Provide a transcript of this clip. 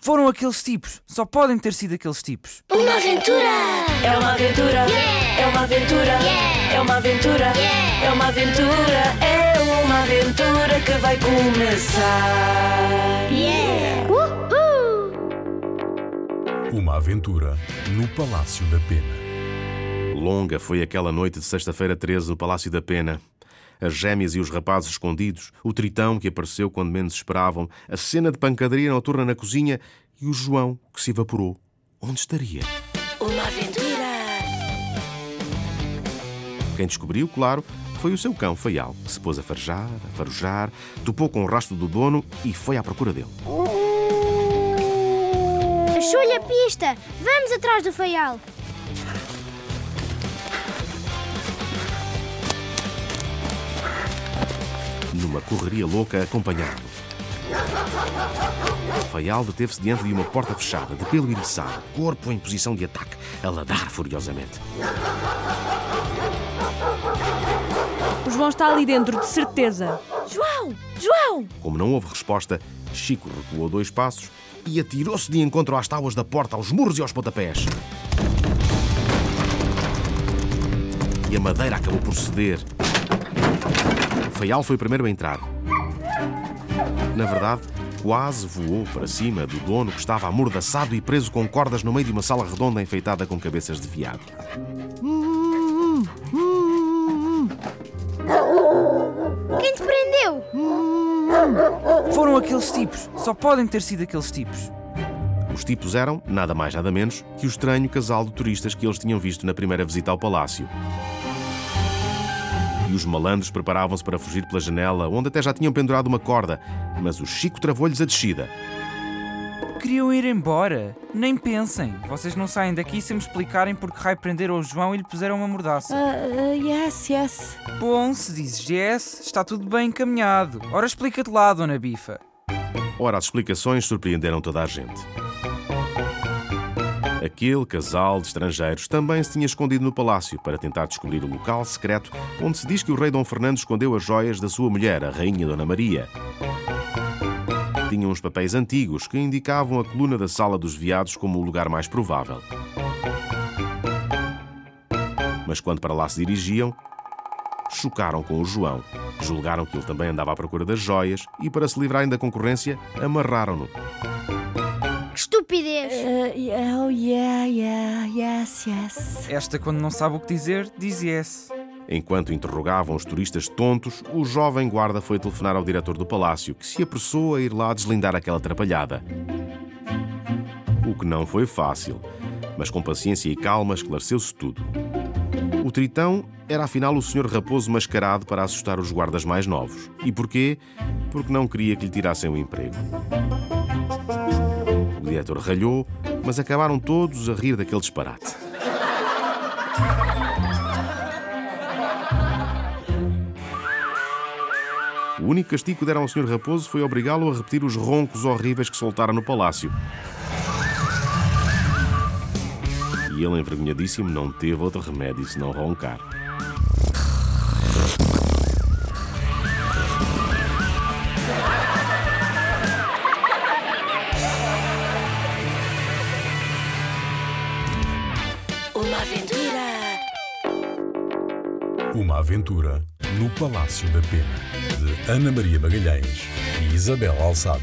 Foram aqueles tipos. Só podem ter sido aqueles tipos. Uma aventura! É uma aventura! É uma aventura! É uma aventura! É uma aventura! É uma aventura que vai começar! Uhul! Uma aventura no Palácio da Pena. Longa foi aquela noite de sexta-feira 13 no Palácio da Pena. As gêmeas e os rapazes escondidos, o tritão que apareceu quando menos esperavam, a cena de pancadaria noturna na cozinha e o João que se evaporou. Onde estaria? Uma aventura! Quem descobriu, claro, foi o seu cão Feial, que se pôs a farejar, a farojar, topou com o rastro do dono e foi à procura dele. Achou-lhe a pista! Vamos atrás do feial! Numa correria louca acompanhado. Faial deteve-se diante de uma porta fechada, de pelo eriçado, corpo em posição de ataque, a ladrar furiosamente. O João está ali dentro, de certeza. João! João! Como não houve resposta, Chico recuou dois passos e atirou-se de encontro às tábuas da porta, aos muros e aos pontapés. E a madeira acabou por ceder. Faial foi o primeiro a entrar. Na verdade, quase voou para cima do dono que estava amordaçado e preso com cordas no meio de uma sala redonda enfeitada com cabeças de viado. Quem te prendeu? Foram aqueles tipos. Só podem ter sido aqueles tipos. Os tipos eram, nada mais nada menos, que o estranho casal de turistas que eles tinham visto na primeira visita ao palácio. E os malandros preparavam-se para fugir pela janela, onde até já tinham pendurado uma corda, mas o Chico travou-lhes a descida. Queriam ir embora. Nem pensem. Vocês não saem daqui sem me explicarem porque raio prenderam o João e lhe puseram uma mordaça. Uh, yes, yes. Bom, se dizes yes, está tudo bem encaminhado. Ora, explica-te lá, Dona Bifa. Ora, as explicações surpreenderam toda a gente. Aquele casal de estrangeiros também se tinha escondido no palácio para tentar descobrir o local secreto onde se diz que o rei Dom Fernando escondeu as joias da sua mulher, a rainha Dona Maria. Tinham uns papéis antigos que indicavam a coluna da Sala dos Veados como o lugar mais provável. Mas quando para lá se dirigiam, chocaram com o João. Julgaram que ele também andava à procura das joias e, para se livrarem da concorrência, amarraram-no. Estupidez! Uh, oh, yeah, yeah, yes, yes. Esta, quando não sabe o que dizer, diz yes. Enquanto interrogavam os turistas tontos, o jovem guarda foi telefonar ao diretor do palácio, que se apressou a ir lá deslindar aquela atrapalhada. O que não foi fácil, mas com paciência e calma esclareceu-se tudo. O tritão era afinal o senhor raposo mascarado para assustar os guardas mais novos. E porquê? Porque não queria que lhe tirassem o emprego. Diretor ralhou, mas acabaram todos a rir daquele disparate. O único castigo que deram ao Sr. Raposo foi obrigá-lo a repetir os roncos horríveis que soltaram no palácio. E ele, envergonhadíssimo, não teve outro remédio senão roncar. Aventura! Uma aventura no Palácio da Pena. De Ana Maria Magalhães e Isabel Alçada.